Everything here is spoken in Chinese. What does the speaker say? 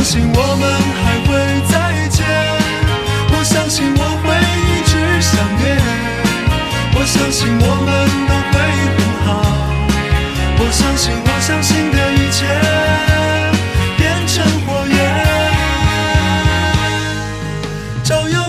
相信我们还会再见，我相信我会一直想念。我相信我们都会很好，我相信我相信的一切变成火焰，照耀